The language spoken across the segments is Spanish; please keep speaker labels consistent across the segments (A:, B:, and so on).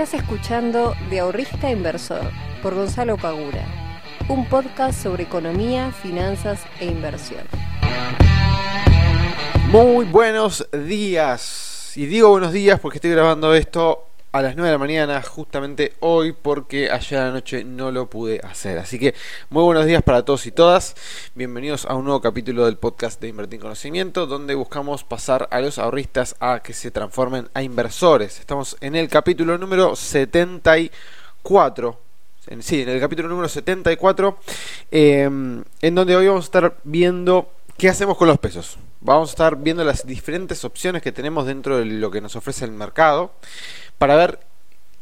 A: Estás escuchando De Ahorrista Inversor por Gonzalo Pagura, un podcast sobre economía, finanzas e inversión.
B: Muy buenos días. Y digo buenos días porque estoy grabando esto a las 9 de la mañana, justamente hoy, porque ayer a la noche no lo pude hacer. Así que muy buenos días para todos y todas. Bienvenidos a un nuevo capítulo del podcast de Invertir en Conocimiento, donde buscamos pasar a los ahorristas a que se transformen a inversores. Estamos en el capítulo número 74. sí, en el capítulo número 74, em, en donde hoy vamos a estar viendo qué hacemos con los pesos. Vamos a estar viendo las diferentes opciones que tenemos dentro de lo que nos ofrece el mercado para ver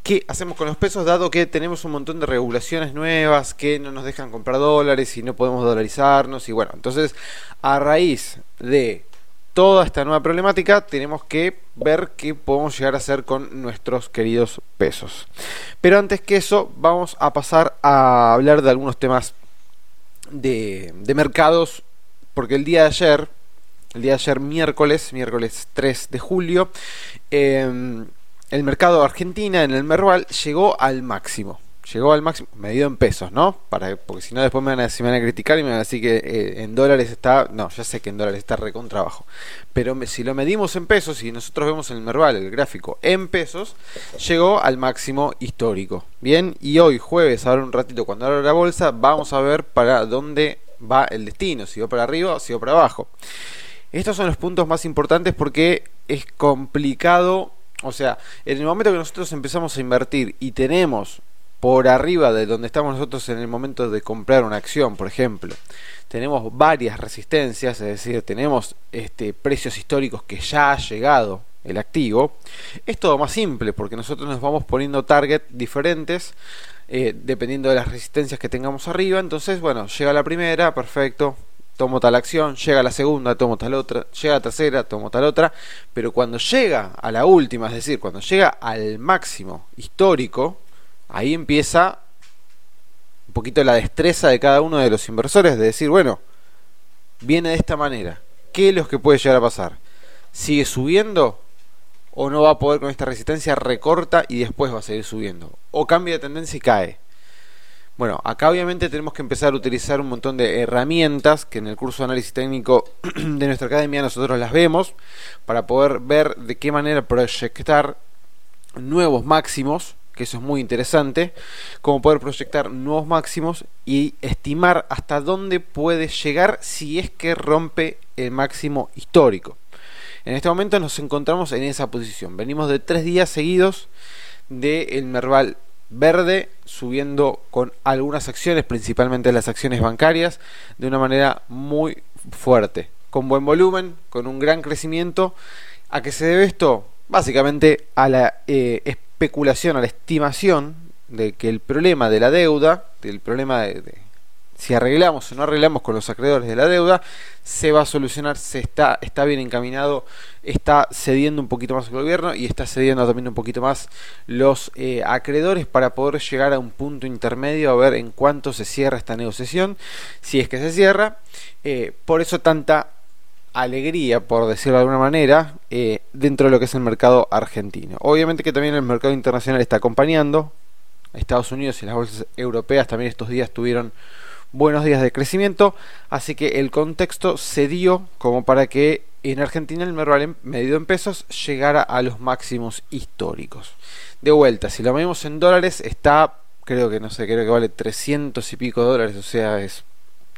B: qué hacemos con los pesos, dado que tenemos un montón de regulaciones nuevas que no nos dejan comprar dólares y no podemos dolarizarnos. Y bueno, entonces a raíz de toda esta nueva problemática tenemos que ver qué podemos llegar a hacer con nuestros queridos pesos. Pero antes que eso, vamos a pasar a hablar de algunos temas de, mercados, porque el día de ayer, el día de ayer miércoles, miércoles 3 de julio, eh, el mercado argentina en el Merval llegó al máximo. Llegó al máximo, medido en pesos, ¿no? Para, porque si no después me van, a, me van a criticar y me van a decir que eh, en dólares está... No, ya sé que en dólares está recontra abajo. Pero si lo medimos en pesos y nosotros vemos en el Merval el gráfico en pesos, llegó al máximo histórico. Bien, y hoy jueves, ahora un ratito cuando abra la bolsa, vamos a ver para dónde va el destino, si va para arriba o si va para abajo. Estos son los puntos más importantes porque es complicado o sea, en el momento que nosotros empezamos a invertir y tenemos por arriba de donde estamos nosotros en el momento de comprar una acción, por ejemplo, tenemos varias resistencias, es decir, tenemos este, precios históricos que ya ha llegado el activo, es todo más simple porque nosotros nos vamos poniendo target diferentes eh, dependiendo de las resistencias que tengamos arriba. Entonces, bueno, llega la primera, perfecto, tomo tal acción, llega la segunda, tomo tal otra, llega la tercera, tomo tal otra, pero cuando llega a la última, es decir, cuando llega al máximo histórico, ahí empieza un poquito la destreza de cada uno de los inversores de decir, bueno, viene de esta manera, ¿qué es lo que puede llegar a pasar? ¿Sigue subiendo? ¿O no va a poder con esta resistencia, recorta y después va a seguir subiendo? ¿O cambia de tendencia y cae? Bueno, acá obviamente tenemos que empezar a utilizar un montón de herramientas que en el curso de análisis técnico de nuestra academia nosotros las vemos para poder ver de qué manera proyectar nuevos máximos, que eso es muy interesante, cómo poder proyectar nuevos máximos y estimar hasta dónde puede llegar si es que rompe el máximo histórico. En este momento nos encontramos en esa posición. Venimos de tres días seguidos del Merval verde, subiendo con algunas acciones, principalmente las acciones bancarias, de una manera muy fuerte, con buen volumen, con un gran crecimiento. ¿A qué se debe esto? Básicamente a la eh, especulación, a la estimación de que el problema de la deuda, del problema de si arreglamos o no arreglamos con los acreedores de la deuda, se va a solucionar, se está, está bien encaminado, está cediendo un poquito más el gobierno y está cediendo también un poquito más los eh, acreedores para poder llegar a un punto intermedio a ver en cuánto se cierra esta negociación, si es que se cierra. Eh, por eso tanta alegría, por decirlo de alguna manera, eh, dentro de lo que es el mercado argentino. Obviamente que también el mercado internacional está acompañando. Estados Unidos y las bolsas europeas también estos días tuvieron buenos días de crecimiento, así que el contexto se dio como para que en Argentina el Merval medido en pesos llegara a los máximos históricos. De vuelta, si lo medimos en dólares está, creo que no sé, creo que vale 300 y pico dólares, o sea, es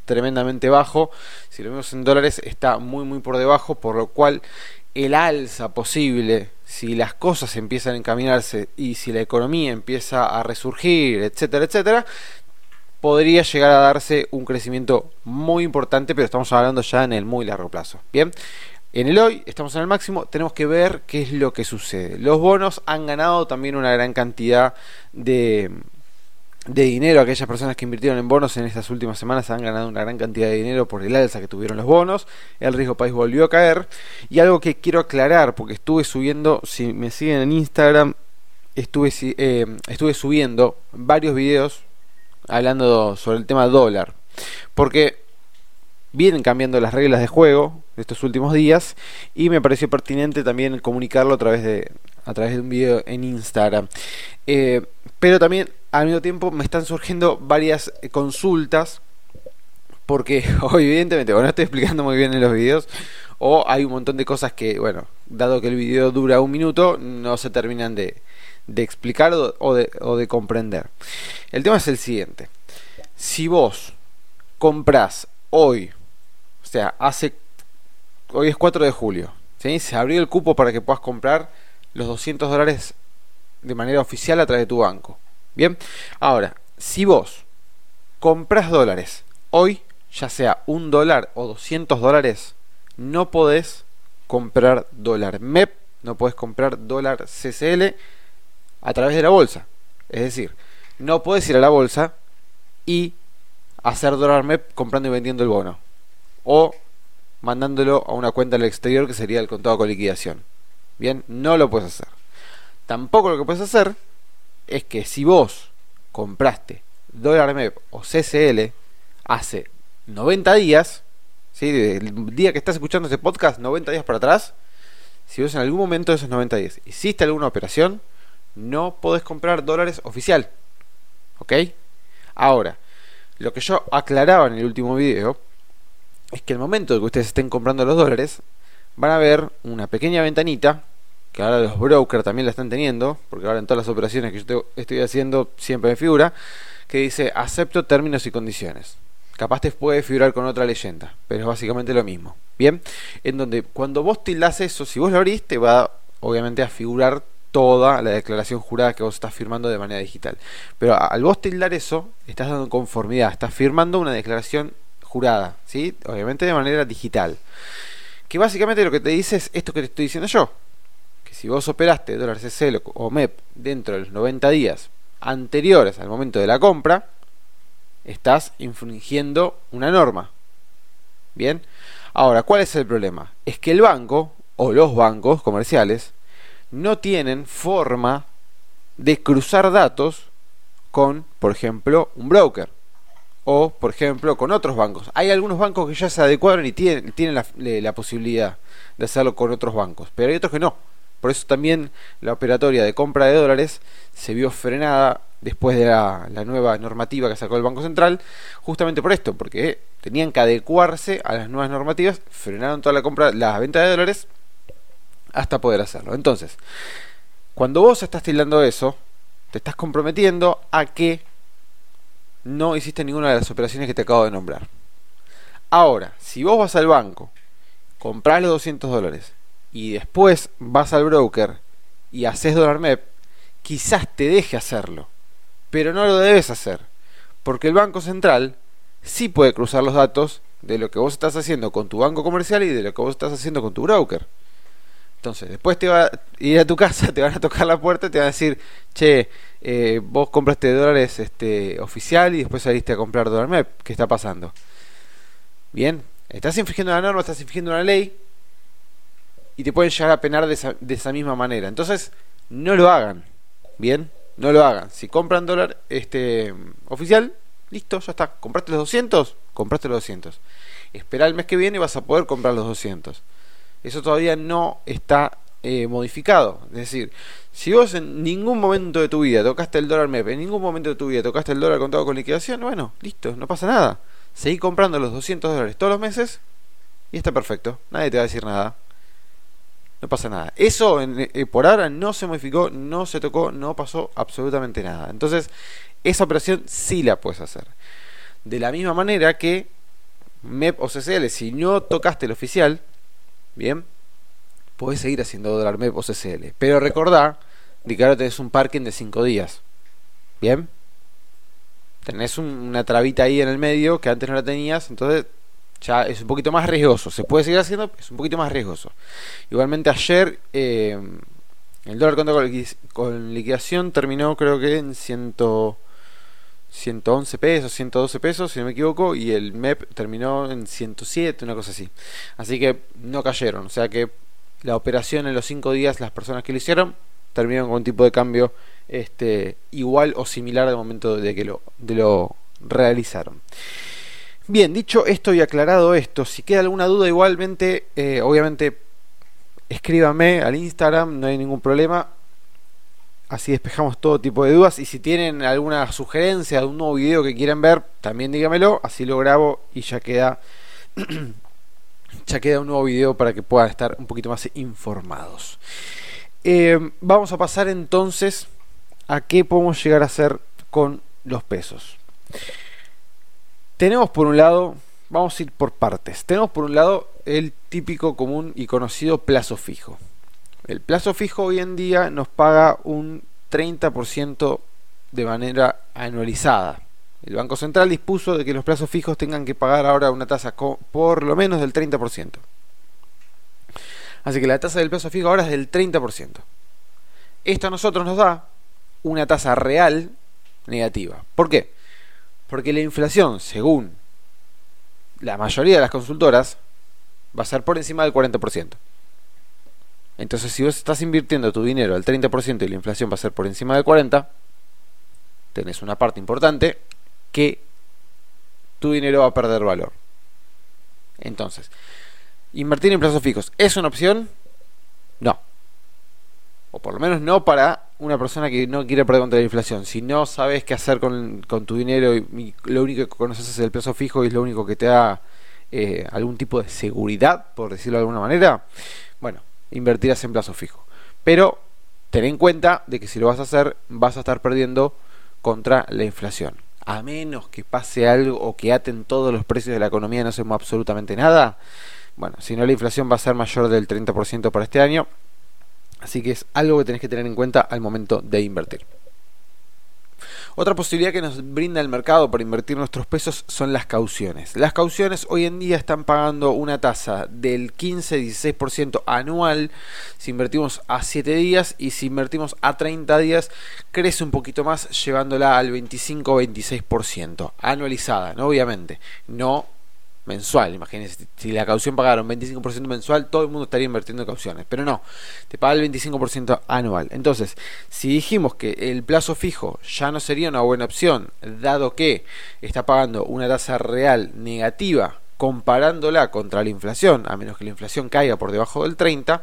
B: tremendamente bajo. Si lo vemos en dólares está muy muy por debajo, por lo cual el alza posible, si las cosas empiezan a encaminarse y si la economía empieza a resurgir, etcétera, etcétera, podría llegar a darse un crecimiento muy importante, pero estamos hablando ya en el muy largo plazo. Bien, en el hoy estamos en el máximo, tenemos que ver qué es lo que sucede. Los bonos han ganado también una gran cantidad de, de dinero. Aquellas personas que invirtieron en bonos en estas últimas semanas han ganado una gran cantidad de dinero por el alza que tuvieron los bonos. El riesgo país volvió a caer. Y algo que quiero aclarar, porque estuve subiendo, si me siguen en Instagram, estuve, eh, estuve subiendo varios videos hablando sobre el tema dólar. Porque vienen cambiando las reglas de juego estos últimos días y me pareció pertinente también comunicarlo a través de, a través de un video en Instagram. Eh, pero también al mismo tiempo me están surgiendo varias eh, consultas porque evidentemente, bueno, no estoy explicando muy bien en los videos, o hay un montón de cosas que, bueno, dado que el video dura un minuto, no se terminan de, de explicar o de, o de comprender. El tema es el siguiente. Si vos compras hoy, o sea, hace, hoy es 4 de julio, ¿sí? se abrió el cupo para que puedas comprar los 200 dólares de manera oficial a través de tu banco. Bien, ahora, si vos compras dólares hoy, ya sea un dólar o 200 dólares, no podés comprar dólar MEP, no podés comprar dólar CCL a través de la bolsa. Es decir, no puedes ir a la bolsa y hacer dólar MEP comprando y vendiendo el bono. O mandándolo a una cuenta al exterior que sería el contado con liquidación. Bien, no lo puedes hacer. Tampoco lo que puedes hacer es que si vos compraste dólar MEP o CCL hace 90 días, ¿sí? el día que estás escuchando este podcast, 90 días para atrás, si vos en algún momento de esos 90 días hiciste alguna operación, no podés comprar dólares oficial. ¿Ok? Ahora, lo que yo aclaraba en el último video es que el momento de que ustedes estén comprando los dólares, van a ver una pequeña ventanita, que ahora los brokers también la están teniendo, porque ahora en todas las operaciones que yo estoy haciendo siempre me figura, que dice acepto términos y condiciones. Capaz te puede figurar con otra leyenda, pero es básicamente lo mismo. Bien, en donde cuando vos tildás eso, si vos lo abrís, te va obviamente a figurar toda la declaración jurada que vos estás firmando de manera digital. Pero al vos tildar eso, estás dando conformidad, estás firmando una declaración jurada, ¿sí? Obviamente de manera digital. Que básicamente lo que te dice es esto que te estoy diciendo yo. Que si vos operaste dólar CCL o MEP dentro de los 90 días anteriores al momento de la compra, estás infringiendo una norma. Bien. Ahora, ¿cuál es el problema? Es que el banco o los bancos comerciales no tienen forma de cruzar datos con, por ejemplo, un broker o, por ejemplo, con otros bancos. Hay algunos bancos que ya se adecuaron y tienen, tienen la, posibilidad de hacerlo con otros bancos, pero hay otros que no. Por eso también la operatoria de compra de dólares se vio frenada después de la, la nueva normativa que sacó el Banco Central, justamente por esto, porque tenían que adecuarse a las nuevas normativas, frenaron toda la compra, la venta de dólares hasta poder hacerlo. Entonces, cuando vos estás tildando eso, te estás comprometiendo a que no hiciste ninguna de las operaciones que te acabo de nombrar. Ahora, si vos vas al banco, compras los 200 dólares y después vas al broker y haces dólar MEP, quizás te deje hacerlo, pero no lo debes hacer, porque el Banco Central sí puede cruzar los datos de lo que vos estás haciendo con tu banco comercial y de lo que vos estás haciendo con tu broker. Entonces, después te va a ir a tu casa, te van a tocar la puerta y te van a decir, che, eh, vos compraste dólares este, oficial y después saliste a comprar dólar MEP. ¿Qué está pasando? Bien, estás infringiendo una norma, estás infringiendo una ley y te pueden llegar a penar de esa, de esa misma manera. Entonces, no lo hagan. Bien, no lo hagan. Si compran dólar este, oficial, listo, ya está. ¿Compraste los 200? Compraste los 200. Espera el mes que viene y vas a poder comprar los 200 eso todavía no está eh, modificado. Es decir, si vos en ningún momento de tu vida tocaste el dólar MEP, en ningún momento de tu vida tocaste el dólar contado con liquidación, bueno, listo, no pasa nada. Seguí comprando los 200 dólares todos los meses y está perfecto. Nadie te va a decir nada. No pasa nada. Eso eh, por ahora no se modificó, no se tocó, no pasó absolutamente nada. Entonces, esa operación sí la puedes hacer. De la misma manera que MEP o CCL, si no tocaste el oficial, Bien, podés seguir haciendo dólar MEP o CCL. Pero recordá de que ahora tenés un parking de 5 días. Bien, tenés una trabita ahí en el medio que antes no la tenías, entonces ya es un poquito más riesgoso. Se puede seguir haciendo, es un poquito más riesgoso. Igualmente ayer eh, el dólar con liquidación terminó creo que en 100, 111 pesos, 112 pesos, si no me equivoco, y el MEP terminó en 107, una cosa así. Así que no cayeron, o sea que la operación en los 5 días, las personas que lo hicieron, terminaron con un tipo de cambio este, igual o similar al momento de que lo, de lo realizaron. Bien, dicho esto y aclarado esto, si queda alguna duda igualmente, eh, obviamente escríbame al Instagram, no hay ningún problema. Así despejamos todo tipo de dudas. Y si tienen alguna sugerencia de un nuevo video que quieran ver, también dígamelo. Así lo grabo y ya queda. ya queda un nuevo video para que puedan estar un poquito más informados. Eh, vamos a pasar entonces a qué podemos llegar a hacer con los pesos. Tenemos por un lado, vamos a ir por partes. Tenemos por un lado el típico común y conocido plazo fijo. El plazo fijo hoy en día nos paga un 30% de manera anualizada. El Banco Central dispuso de que los plazos fijos tengan que pagar ahora una tasa por lo menos del 30%. Así que la tasa del plazo fijo ahora es del 30%. Esto a nosotros nos da una tasa real negativa. ¿Por qué? Porque la inflación, según la mayoría de las consultoras, va a ser por encima del 40%. Entonces, si vos estás invirtiendo tu dinero al 30% y la inflación va a ser por encima del 40%, tenés una parte importante que tu dinero va a perder valor. Entonces, invertir en plazos fijos, ¿es una opción? No. O por lo menos no para una persona que no quiere perder contra la inflación. Si no sabes qué hacer con, tu dinero y, lo único que conoces es el plazo fijo y es lo único que te da eh, algún tipo de seguridad, por decirlo de alguna manera, bueno, invertirás en plazo fijo. Pero ten en cuenta de que si lo vas a hacer vas a estar perdiendo contra la inflación. A menos que pase algo o que aten todos los precios de la economía y no hacemos absolutamente nada. Bueno, si no la inflación va a ser mayor del 30% para este año. Así que es algo que tenés que tener en cuenta al momento de invertir. Otra posibilidad que nos brinda el mercado para invertir nuestros pesos son las cauciones. Las cauciones hoy en día están pagando una tasa del 15-16% anual si invertimos a 7 días y si invertimos a 30 días crece un poquito más llevándola al 25-26% anualizada, ¿no? obviamente, no mensual. Imagínense, si la caución pagaron 25% mensual, todo el mundo estaría invirtiendo en cauciones. Pero no, te paga el 25% anual. Entonces, si dijimos que el plazo fijo ya no sería una buena opción, dado que está pagando una tasa real negativa comparándola contra la inflación, a menos que la inflación caiga por debajo del 30,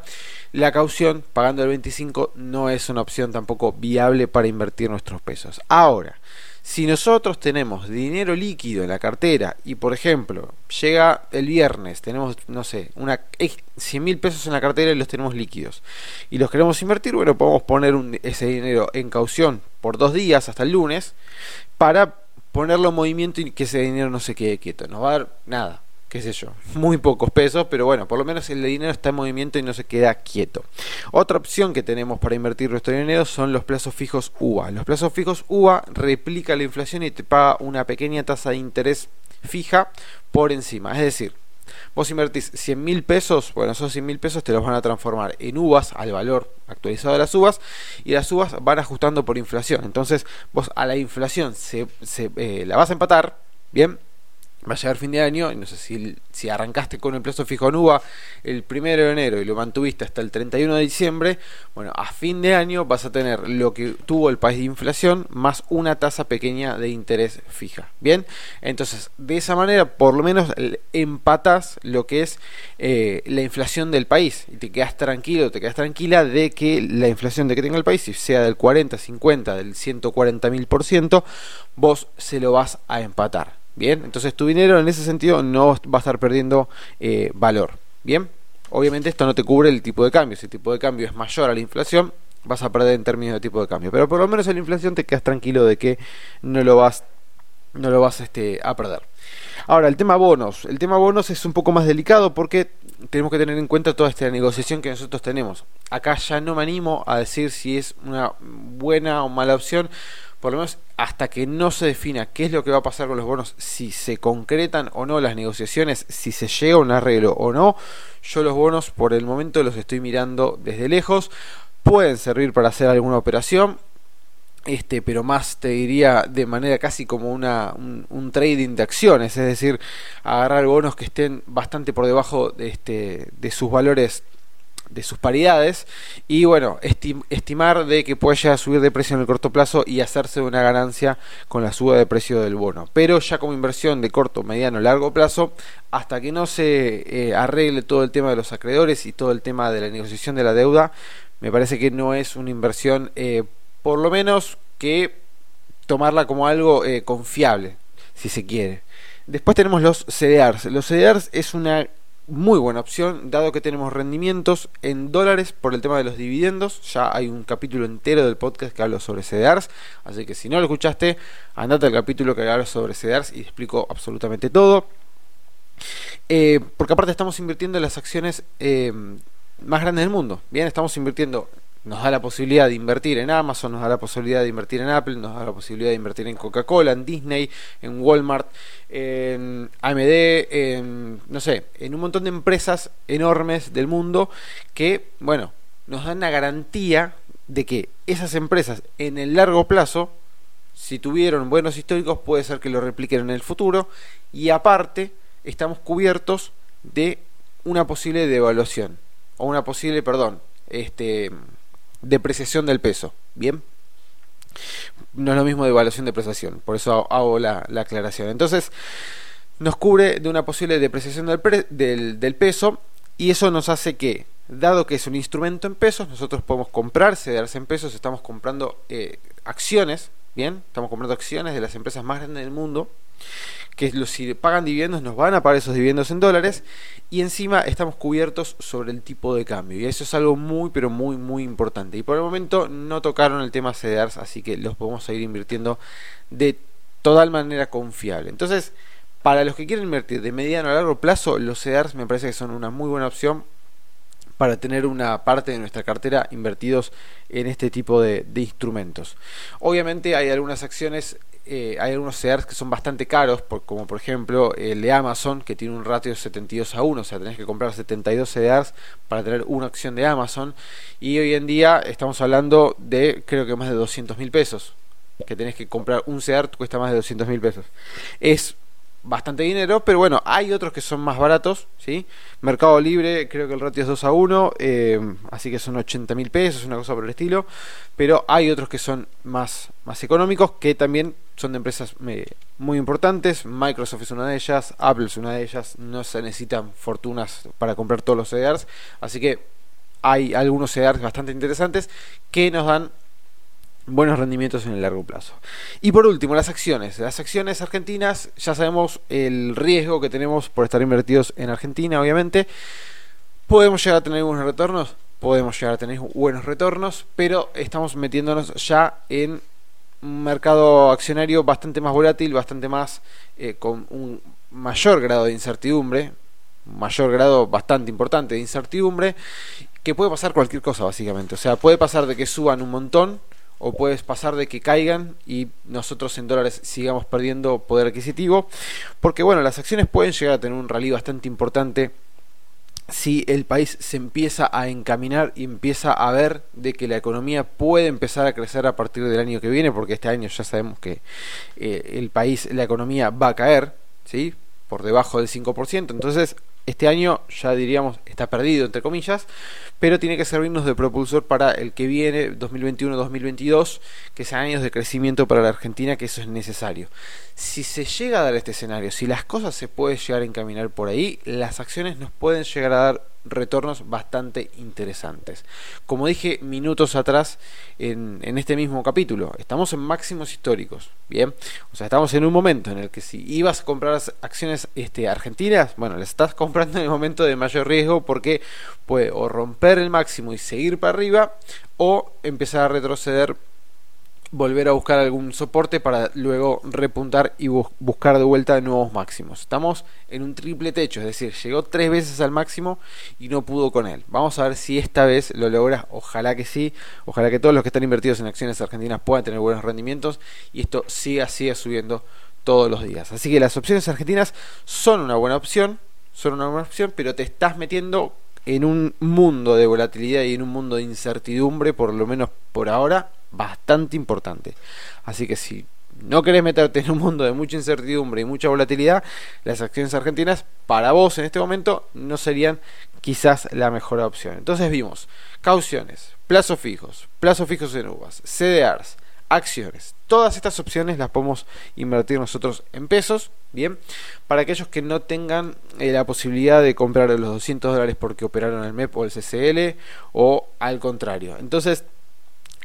B: la caución pagando el 25 no es una opción tampoco viable para invertir nuestros pesos. Ahora, si nosotros tenemos dinero líquido en la cartera y, por ejemplo, llega el viernes, tenemos, no sé, una 100 mil pesos en la cartera y los tenemos líquidos y los queremos invertir, bueno, podemos poner ese dinero en caución por dos días hasta el lunes para ponerlo en movimiento y que ese dinero no se quede quieto. No va a dar nada, qué sé yo, muy pocos pesos, pero bueno, por lo menos el dinero está en movimiento y no se queda quieto. Otra opción que tenemos para invertir nuestro dinero son los plazos fijos UVA. Los plazos fijos UVA replica la inflación y te paga una pequeña tasa de interés fija por encima. Es decir, vos invertís 100 mil pesos, bueno, esos 100 mil pesos te los van a transformar en uvas al valor actualizado de las uvas y las uvas van ajustando por inflación. Entonces vos a la inflación se, eh, la vas a empatar, bien, va a llegar fin de año, y no sé si, si arrancaste con el plazo fijo en UVA el primero de enero y lo mantuviste hasta el 31 de diciembre, bueno, a fin de año vas a tener lo que tuvo el país de inflación más una tasa pequeña de interés fija. Bien, entonces de esa manera por lo menos empatas lo que es eh, la inflación del país y te quedas tranquilo, te quedas tranquila de que la inflación de que tenga el país, si sea del 40, 50, del 140 mil por ciento, vos se lo vas a empatar. Bien, entonces tu dinero en ese sentido no va a estar perdiendo eh, valor. Bien, obviamente esto no te cubre el tipo de cambio. Si el tipo de cambio es mayor a la inflación, vas a perder en términos de tipo de cambio. Pero por lo menos en la inflación te quedas tranquilo de que no lo vas, no lo vas este, a perder. Ahora, el tema bonos. El tema bonos es un poco más delicado porque tenemos que tener en cuenta toda esta negociación que nosotros tenemos. Acá ya no me animo a decir si es una buena o mala opción por lo menos hasta que no se defina qué es lo que va a pasar con los bonos, si se concretan o no las negociaciones, si se llega a un arreglo o no, yo los bonos por el momento los estoy mirando desde lejos. Pueden servir para hacer alguna operación, este, pero más te diría de manera casi como una, un, trading de acciones, es decir, agarrar bonos que estén bastante por debajo de, este, de sus valores de sus paridades y bueno, estimar de que puede llegar a subir de precio en el corto plazo y hacerse una ganancia con la suba de precio del bono. Pero ya como inversión de corto, mediano, largo plazo, hasta que no se eh, arregle todo el tema de los acreedores y todo el tema de la negociación de la deuda, me parece que no es una inversión eh, por lo menos que tomarla como algo eh, confiable, si se quiere. Después tenemos los CDRs. Los CDRs es una muy buena opción, dado que tenemos rendimientos en dólares por el tema de los dividendos. Ya hay un capítulo entero del podcast que habla sobre CDRs, así que si no lo escuchaste, andate al capítulo que habla sobre CDRs y explico absolutamente todo. Eh, porque aparte estamos invirtiendo en las acciones eh, más grandes del mundo. Bien, estamos invirtiendo nos da la posibilidad de invertir en Amazon, nos da la posibilidad de invertir en Apple, nos da la posibilidad de invertir en Coca-Cola, en Disney, en Walmart, en AMD, en, no sé, en un montón de empresas enormes del mundo que, bueno, nos dan la garantía de que esas empresas en el largo plazo, si tuvieron buenos históricos, puede ser que lo repliquen en el futuro. Y aparte estamos cubiertos de una posible devaluación o una posible, perdón, este depreciación del peso. Bien. No es lo mismo de evaluación de depreciación, por eso hago la, aclaración. Entonces, nos cubre de una posible depreciación del, del, peso y eso nos hace que, dado que es un instrumento en pesos, nosotros podemos comprar, cederse en pesos, estamos comprando eh, acciones, bien, estamos comprando acciones de las empresas más grandes del mundo que los, si pagan dividendos nos van a pagar esos dividendos en dólares y encima estamos cubiertos sobre el tipo de cambio. Y eso es algo muy pero muy muy importante. Y por el momento no tocaron el tema CDRs así que los podemos seguir invirtiendo de total manera confiable. Entonces para los que quieren invertir de mediano a largo plazo los CDRs me parece que son una muy buena opción para tener una parte de nuestra cartera invertidos en este tipo de, instrumentos. Obviamente hay algunas acciones eh, hay algunos CEDARs que son bastante caros, como por ejemplo el de Amazon, que tiene un ratio de 72 a 1, o sea, tenés que comprar 72 CEDARs para tener una acción de Amazon, y hoy en día estamos hablando de creo que más de 200 mil pesos, que tenés que comprar un CEDAR cuesta más de 200 mil pesos. Es bastante dinero, pero bueno, hay otros que son más baratos, ¿sí? Mercado Libre, creo que el ratio es 2 a 1, eh, así que son 80 mil pesos, una cosa por el estilo, pero hay otros que son más, más económicos, que también son de empresas muy importantes, Microsoft es una de ellas, Apple es una de ellas, no se necesitan fortunas para comprar todos los CDRs, así que hay algunos CDRs bastante interesantes que nos dan buenos rendimientos en el largo plazo. Y por último, las acciones. Las acciones argentinas, ya sabemos el riesgo que tenemos por estar invertidos en Argentina, obviamente. ¿Podemos llegar a tener buenos retornos? Podemos llegar a tener buenos retornos, pero estamos metiéndonos ya en un mercado accionario bastante más volátil, bastante más eh, con un mayor grado de incertidumbre, mayor grado bastante importante de incertidumbre, que puede pasar cualquier cosa básicamente. O sea, puede pasar de que suban un montón o puedes pasar de que caigan y nosotros en dólares sigamos perdiendo poder adquisitivo, porque bueno, las acciones pueden llegar a tener un rally bastante importante si el país se empieza a encaminar y empieza a ver de que la economía puede empezar a crecer a partir del año que viene, porque este año ya sabemos que eh, el país, la economía va a caer, ¿sí? por debajo del 5%, entonces este año ya diríamos está perdido, entre comillas, pero tiene que servirnos de propulsor para el que viene, 2021-2022, que sean años de crecimiento para la Argentina, que eso es necesario. Si se llega a dar este escenario, si las cosas se pueden llegar a encaminar por ahí, las acciones nos pueden llegar a dar retornos bastante interesantes. Como dije minutos atrás en, este mismo capítulo, estamos en máximos históricos, ¿bien? O sea, estamos en un momento en el que si ibas a comprar acciones este, argentinas, bueno, las estás comprando en el momento de mayor riesgo porque puede o romper el máximo y seguir para arriba o empezar a retroceder volver a buscar algún soporte para luego repuntar y buscar de vuelta nuevos máximos. Estamos en un triple techo, es decir, llegó tres veces al máximo y no pudo con él. Vamos a ver si esta vez lo logra, ojalá que sí, ojalá que todos los que están invertidos en acciones argentinas puedan tener buenos rendimientos y esto siga, siga subiendo todos los días. Así que las opciones argentinas son una buena opción, son una buena opción, pero te estás metiendo en un mundo de volatilidad y en un mundo de incertidumbre, por lo menos por ahora, bastante importante. Así que si no querés meterte en un mundo de mucha incertidumbre y mucha volatilidad, las acciones argentinas para vos en este momento no serían quizás la mejor opción. Entonces vimos cauciones, plazos fijos, plazos fijos en uvas, CDRs, acciones. Todas estas opciones las podemos invertir nosotros en pesos, bien, para aquellos que no tengan eh, la posibilidad de comprar los 200 dólares porque operaron el MEP o el CCL o al contrario. Entonces,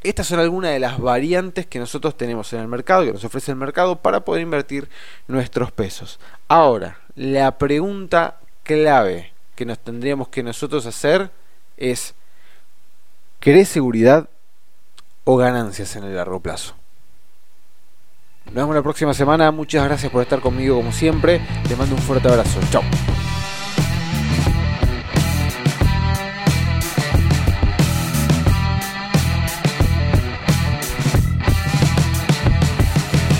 B: estas son algunas de las variantes que nosotros tenemos en el mercado, que nos ofrece el mercado para poder invertir nuestros pesos. Ahora, la pregunta clave que nos tendríamos que nosotros hacer es, ¿querés seguridad o ganancias en el largo plazo? Nos vemos la próxima semana. Muchas gracias por estar conmigo como siempre. Te mando un fuerte abrazo. Chao.